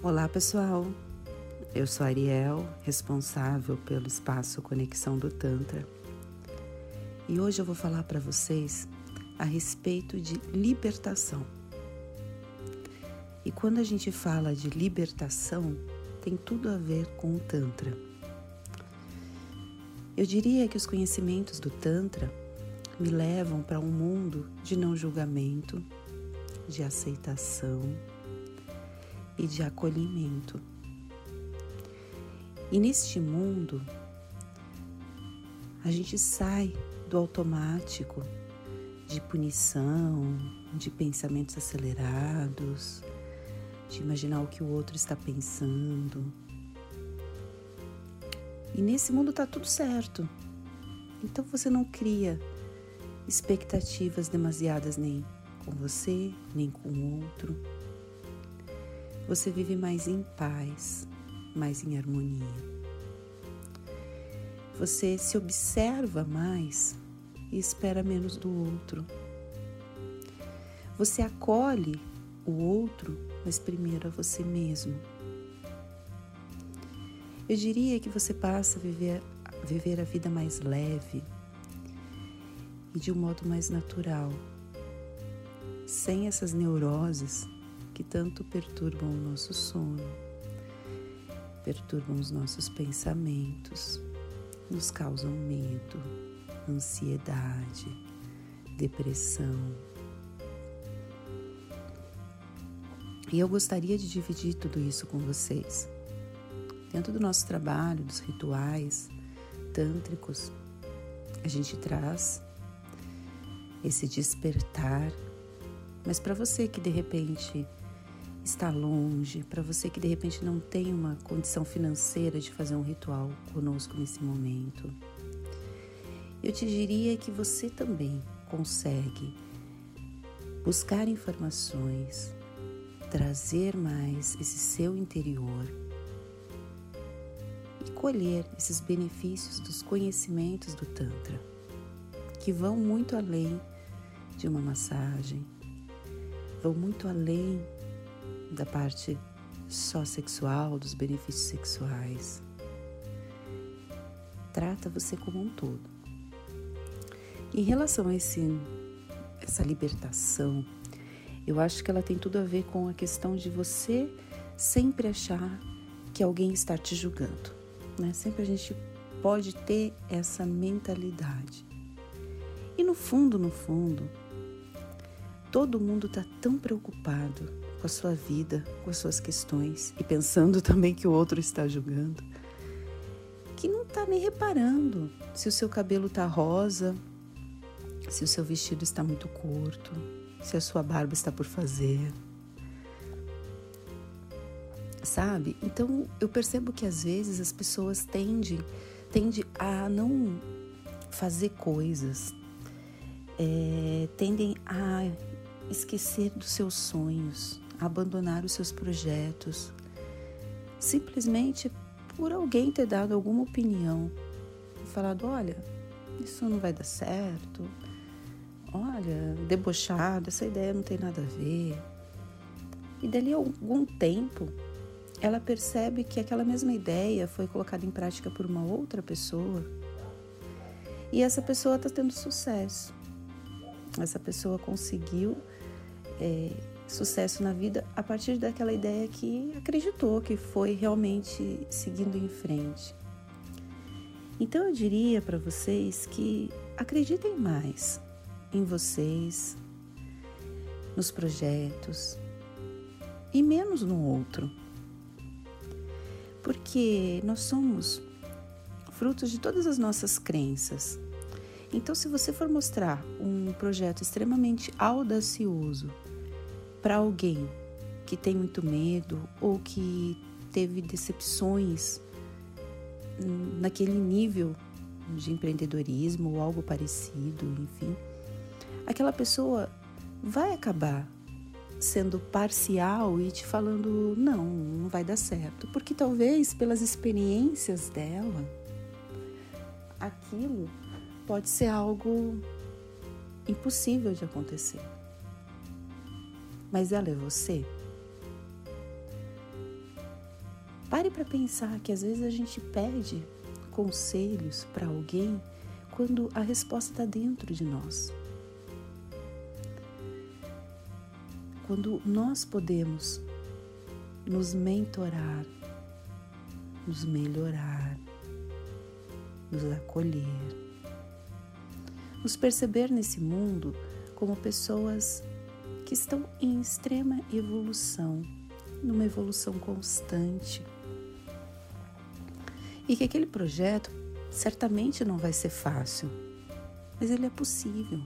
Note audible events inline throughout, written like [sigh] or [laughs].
Olá, pessoal. Eu sou Ariel, responsável pelo espaço Conexão do Tantra. E hoje eu vou falar para vocês a respeito de libertação. E quando a gente fala de libertação, tem tudo a ver com o Tantra. Eu diria que os conhecimentos do Tantra me levam para um mundo de não julgamento, de aceitação e de acolhimento. E neste mundo, a gente sai do automático de punição, de pensamentos acelerados, de imaginar o que o outro está pensando. E nesse mundo está tudo certo. Então você não cria expectativas demasiadas nem com você, nem com o outro você vive mais em paz, mais em harmonia. Você se observa mais e espera menos do outro. Você acolhe o outro, mas primeiro a você mesmo. Eu diria que você passa a viver, a viver a vida mais leve e de um modo mais natural, sem essas neuroses que tanto perturbam o nosso sono, perturbam os nossos pensamentos, nos causam medo, ansiedade, depressão. E eu gostaria de dividir tudo isso com vocês. Dentro do nosso trabalho, dos rituais tântricos, a gente traz esse despertar. Mas para você que de repente está longe, para você que de repente não tem uma condição financeira de fazer um ritual conosco nesse momento, eu te diria que você também consegue buscar informações, trazer mais esse seu interior e colher esses benefícios dos conhecimentos do Tantra, que vão muito além de uma massagem, vão muito além da parte só sexual, dos benefícios sexuais. Trata você como um todo. Em relação a esse, essa libertação, eu acho que ela tem tudo a ver com a questão de você sempre achar que alguém está te julgando. Né? Sempre a gente pode ter essa mentalidade. E no fundo, no fundo, todo mundo está tão preocupado com a sua vida, com as suas questões e pensando [laughs] também que o outro está julgando, que não está nem reparando se o seu cabelo está rosa, se o seu vestido está muito curto, se a sua barba está por fazer. Sabe? Então eu percebo que às vezes as pessoas tendem, tendem a não fazer coisas, é, tendem a esquecer dos seus sonhos, abandonar os seus projetos, simplesmente por alguém ter dado alguma opinião falado: olha, isso não vai dar certo, olha, debochado, essa ideia não tem nada a ver. E dali a algum tempo, ela percebe que aquela mesma ideia foi colocada em prática por uma outra pessoa e essa pessoa está tendo sucesso. Essa pessoa conseguiu é, sucesso na vida a partir daquela ideia que acreditou que foi realmente seguindo em frente. Então eu diria para vocês que acreditem mais em vocês, nos projetos e menos no outro. Porque nós somos frutos de todas as nossas crenças. Então, se você for mostrar um projeto extremamente audacioso para alguém que tem muito medo ou que teve decepções naquele nível de empreendedorismo ou algo parecido, enfim, aquela pessoa vai acabar sendo parcial e te falando não, não vai dar certo, porque talvez pelas experiências dela, aquilo pode ser algo impossível de acontecer. Mas ela é você? Pare para pensar que às vezes a gente pede conselhos para alguém quando a resposta está dentro de nós. Quando nós podemos nos mentorar, nos melhorar, nos acolher, nos perceber nesse mundo como pessoas que estão em extrema evolução, numa evolução constante. E que aquele projeto certamente não vai ser fácil, mas ele é possível.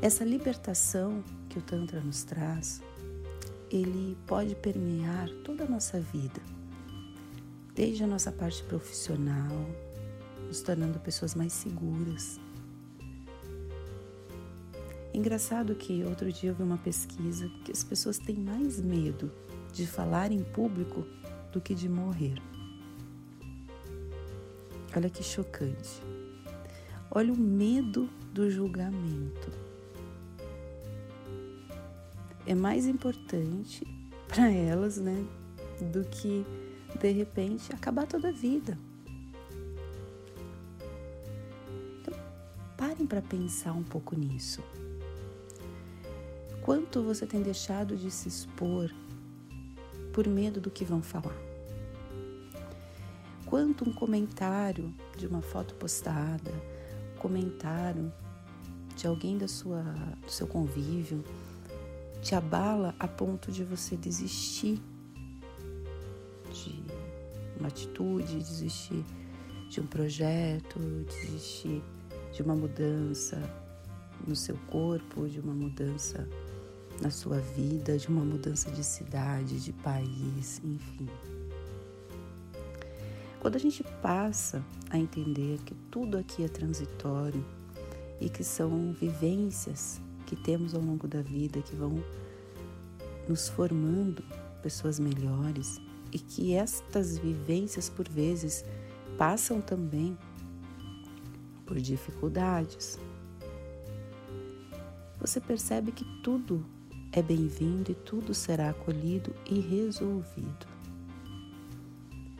Essa libertação que o Tantra nos traz, ele pode permear toda a nossa vida, desde a nossa parte profissional, nos tornando pessoas mais seguras, Engraçado que outro dia eu vi uma pesquisa que as pessoas têm mais medo de falar em público do que de morrer. Olha que chocante. Olha o medo do julgamento. É mais importante [laughs] para elas, né, do que de repente acabar toda a vida. Então, parem para pensar um pouco nisso. Quanto você tem deixado de se expor por medo do que vão falar? Quanto um comentário de uma foto postada, comentário de alguém da sua, do seu convívio, te abala a ponto de você desistir de uma atitude, desistir de um projeto, desistir de uma mudança no seu corpo, de uma mudança na sua vida, de uma mudança de cidade, de país, enfim. Quando a gente passa a entender que tudo aqui é transitório e que são vivências que temos ao longo da vida que vão nos formando pessoas melhores e que estas vivências por vezes passam também por dificuldades. Você percebe que tudo é bem-vindo e tudo será acolhido e resolvido.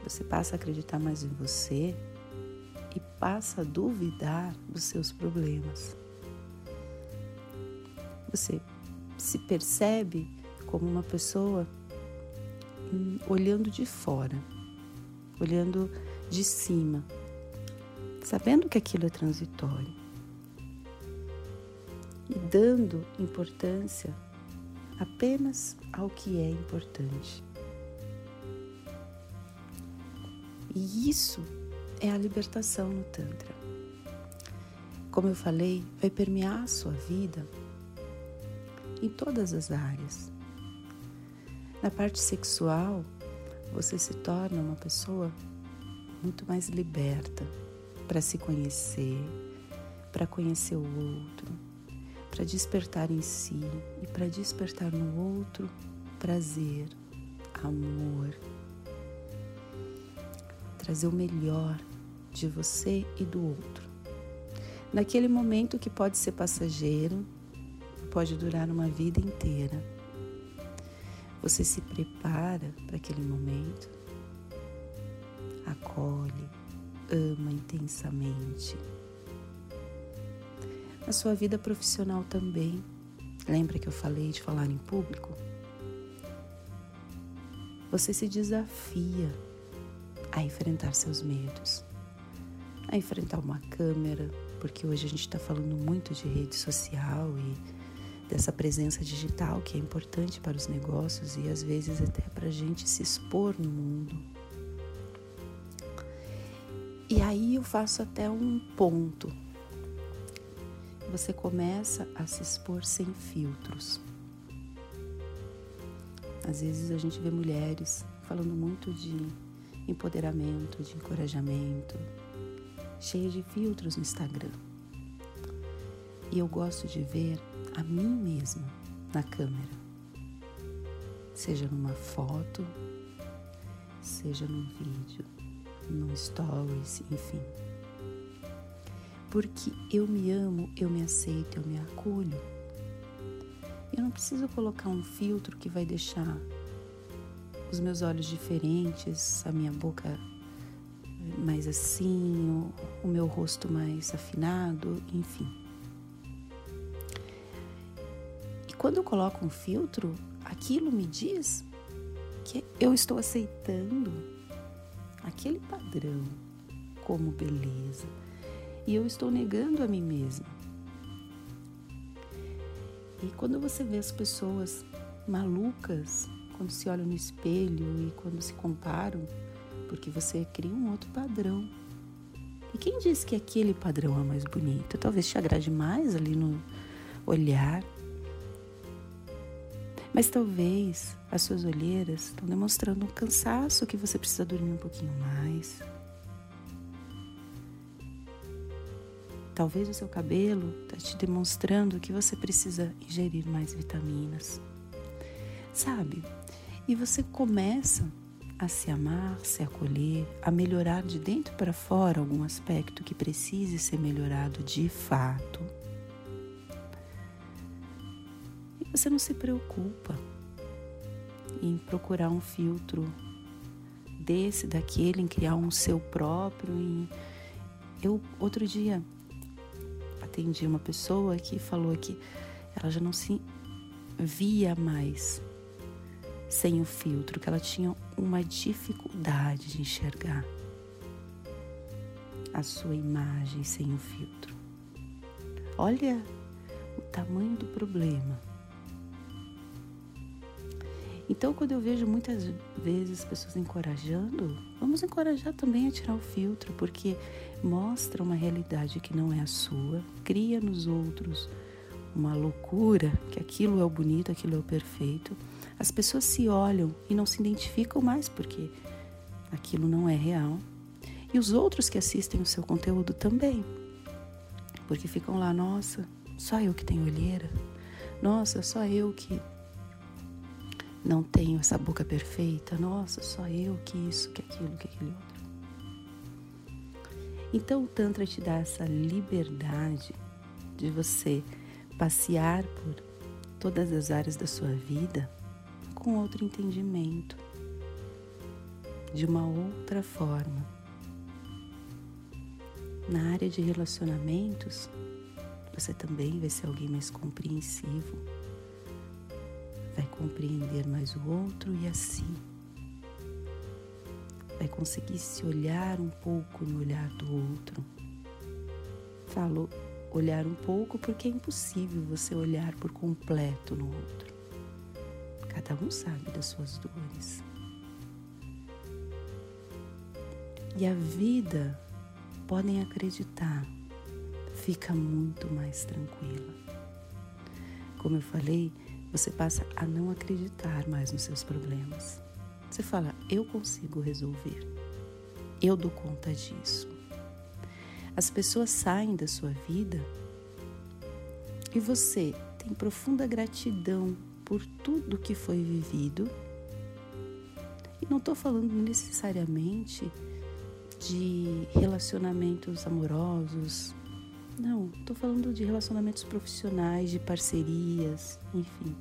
Você passa a acreditar mais em você e passa a duvidar dos seus problemas. Você se percebe como uma pessoa hum, olhando de fora, olhando de cima, sabendo que aquilo é transitório e dando importância apenas ao que é importante. E isso é a libertação no Tantra. Como eu falei, vai permear a sua vida em todas as áreas. Na parte sexual, você se torna uma pessoa muito mais liberta para se conhecer, para conhecer o outro, para despertar em si e para despertar no outro prazer, amor. Trazer o melhor de você e do outro. Naquele momento que pode ser passageiro, pode durar uma vida inteira. Você se prepara para aquele momento, acolhe, ama intensamente na sua vida profissional também. Lembra que eu falei de falar em público? Você se desafia a enfrentar seus medos, a enfrentar uma câmera, porque hoje a gente está falando muito de rede social e dessa presença digital que é importante para os negócios e às vezes até para a gente se expor no mundo. E aí eu faço até um ponto você começa a se expor sem filtros. Às vezes a gente vê mulheres falando muito de empoderamento, de encorajamento, cheias de filtros no Instagram. E eu gosto de ver a mim mesma na câmera, seja numa foto, seja num vídeo, num stories, enfim porque eu me amo, eu me aceito, eu me acolho. Eu não preciso colocar um filtro que vai deixar os meus olhos diferentes, a minha boca mais assim, o, meu rosto mais afinado, enfim. E quando eu coloco um filtro, aquilo me diz que eu estou aceitando aquele padrão como beleza e eu estou negando a mim mesma. E quando você vê as pessoas malucas, quando se olham no espelho e quando se comparam, porque você cria um outro padrão. E quem diz que aquele padrão é mais bonito? Talvez te agrade mais ali no olhar. Mas talvez as suas olheiras estão demonstrando um cansaço que você precisa dormir um pouquinho mais. Talvez o seu cabelo está te demonstrando que você precisa ingerir mais vitaminas. Sabe? E você começa a se amar, se acolher, a melhorar de dentro para fora algum aspecto que precise ser melhorado de fato. E você não se preocupa em procurar um filtro desse, daquele, em criar um seu próprio. Em... Eu, outro dia, atendi uma pessoa que falou que ela já não se via mais sem o filtro, que ela tinha uma dificuldade de enxergar a sua imagem sem o filtro. Olha o tamanho do problema. Então, quando eu vejo muitas vezes pessoas encorajando, vamos encorajar também a tirar o filtro, porque mostra uma realidade que não é a sua, cria nos outros uma loucura que aquilo é o bonito, aquilo é o perfeito as pessoas se olham e não se identificam mais porque aquilo não é real. E os outros que assistem o seu conteúdo também. Porque ficam lá, nossa, só eu que tenho olheira. Nossa, só eu que não tenho essa boca perfeita. Nossa, só eu que isso, que aquilo, que aquele outro. Então o Tantra te dá essa liberdade de você passear por todas as áreas da sua vida com outro entendimento, de uma outra forma. Na área de relacionamentos, você também vai ser alguém mais compreensivo, compreender mais o outro e a si. Vai conseguir se olhar um pouco no olhar do outro. Falo olhar um pouco porque é impossível você olhar por completo no outro. Cada um sabe das suas dores. E a vida, podem acreditar, fica muito mais tranquila. Como eu falei, você passa a não acreditar mais nos seus problemas. Você fala, eu consigo resolver. Eu dou conta disso. As pessoas saem da sua vida e você tem profunda gratidão por tudo que foi vivido. E não estou falando necessariamente de relacionamentos amorosos, não, estou falando de relacionamentos profissionais, de parcerias, enfim.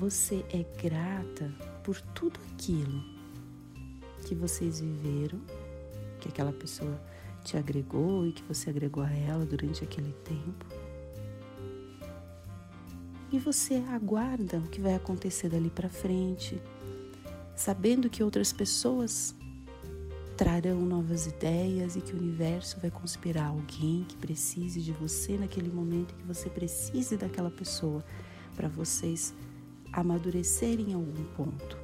Você é grata por tudo aquilo que vocês viveram, que aquela pessoa te agregou e que você agregou a ela durante aquele tempo. E você aguarda o que vai acontecer dali para frente, sabendo que outras pessoas trarão novas ideias e que o universo vai conspirar alguém que precise de você naquele momento que você precise daquela pessoa para vocês amadurecerem em algum ponto.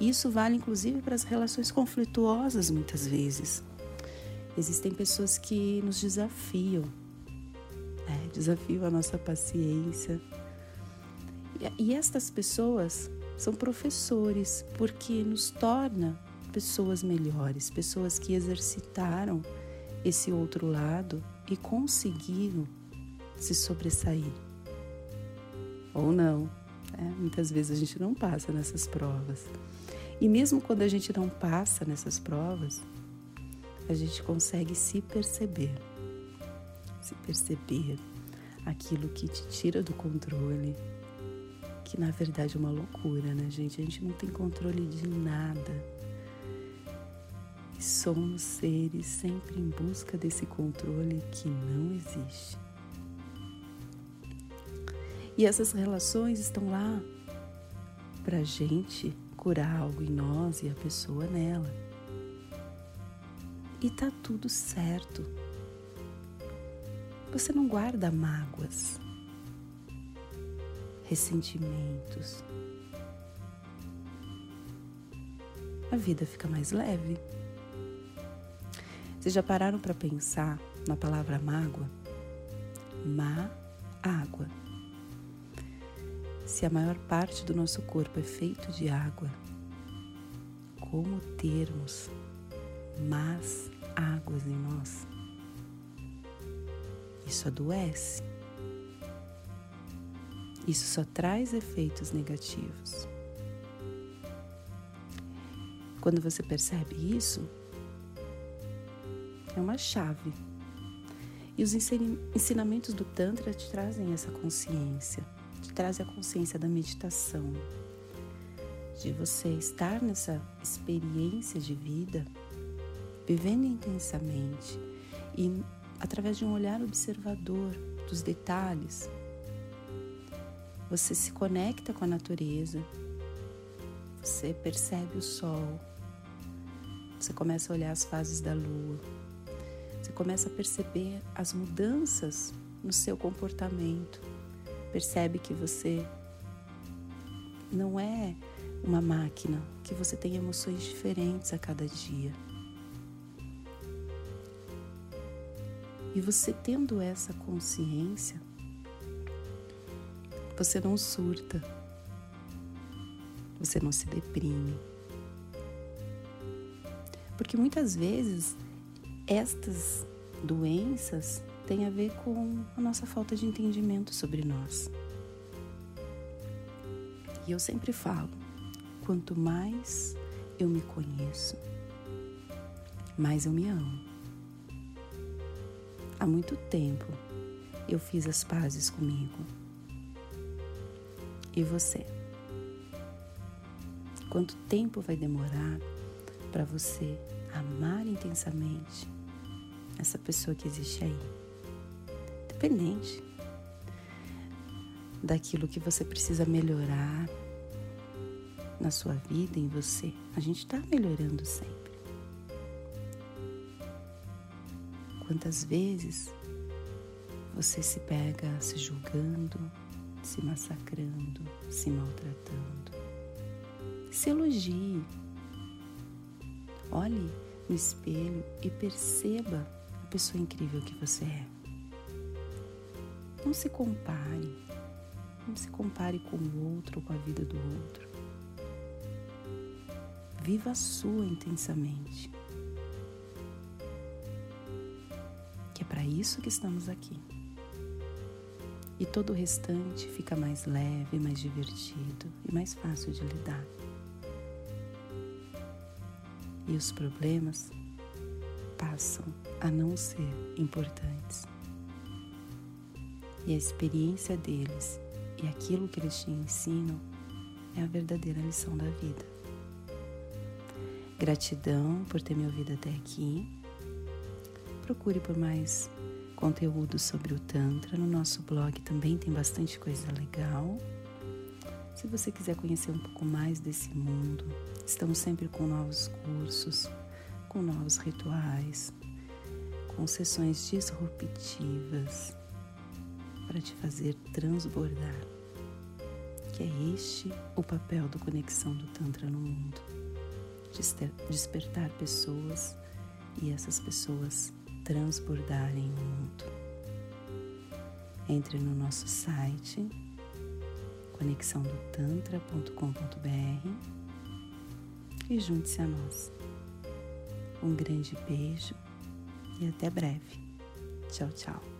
Isso vale inclusive para as relações conflituosas muitas vezes. Existem pessoas que nos desafiam é, desafio a nossa paciência. E, e estas pessoas são professores, porque nos torna pessoas melhores, pessoas que exercitaram esse outro lado e conseguiram se sobressair. Ou não. Né? Muitas vezes a gente não passa nessas provas. E mesmo quando a gente não passa nessas provas, a gente consegue se perceber se perceber aquilo que te tira do controle, que na verdade é uma loucura, né, gente? A gente não tem controle de nada. E somos seres sempre em busca desse controle que não existe. E essas relações estão lá para gente curar algo em nós e a pessoa nela. E tá tudo certo. Você não guarda mágoas, ressentimentos. A vida fica mais leve. Vocês já pararam para pensar na palavra mágoa? Má água. Se a maior parte do nosso corpo é feito de água, como termos más águas em nós? Isso adoece. Isso só traz efeitos negativos. Quando você percebe isso, é uma chave. E os ensinamentos do Tantra te trazem essa consciência traz a consciência da meditação, de você estar nessa experiência de vida, vivendo intensamente e através de um olhar observador dos detalhes, você se conecta com a natureza, você percebe o sol, você começa a olhar as fases da lua, você começa a perceber as mudanças no seu comportamento Percebe que você não é uma máquina, que você tem emoções diferentes a cada dia. E você tendo essa consciência, você não surta, você não se deprime. Porque muitas vezes estas doenças tem a ver com a nossa falta de entendimento sobre nós. E eu sempre falo: quanto mais eu me conheço, mais eu me amo. Há muito tempo eu fiz as pazes comigo. E você? Quanto tempo vai demorar para você amar intensamente essa pessoa que existe aí? Independente daquilo que você precisa melhorar na sua vida, em você. A gente está melhorando sempre. Quantas vezes você se pega se julgando, se massacrando, se maltratando? Se elogie. Olhe no espelho e perceba a pessoa incrível que você é. Não se compare. Não se compare com o outro ou com a vida do outro. Viva a sua intensamente. Que é para isso que estamos aqui. E todo o restante fica mais leve, mais divertido e mais fácil de lidar. E os problemas passam a não ser importantes e a experiência deles e aquilo que eles te ensinam é a verdadeira lição da vida. Gratidão por ter me ouvido até aqui. Procure por mais conteúdo sobre o Tantra. No nosso blog também tem bastante coisa legal. Se você quiser conhecer um pouco mais desse mundo, estamos sempre com novos cursos, com novos rituais, com sessões disruptivas para te fazer transbordar. Que é este o papel do Conexão do Tantra no mundo. Despertar pessoas e essas pessoas transbordarem o mundo. Entre no nosso site conexãodotantra.com.br e junte-se a nós. Um grande beijo e até breve. Tchau, tchau.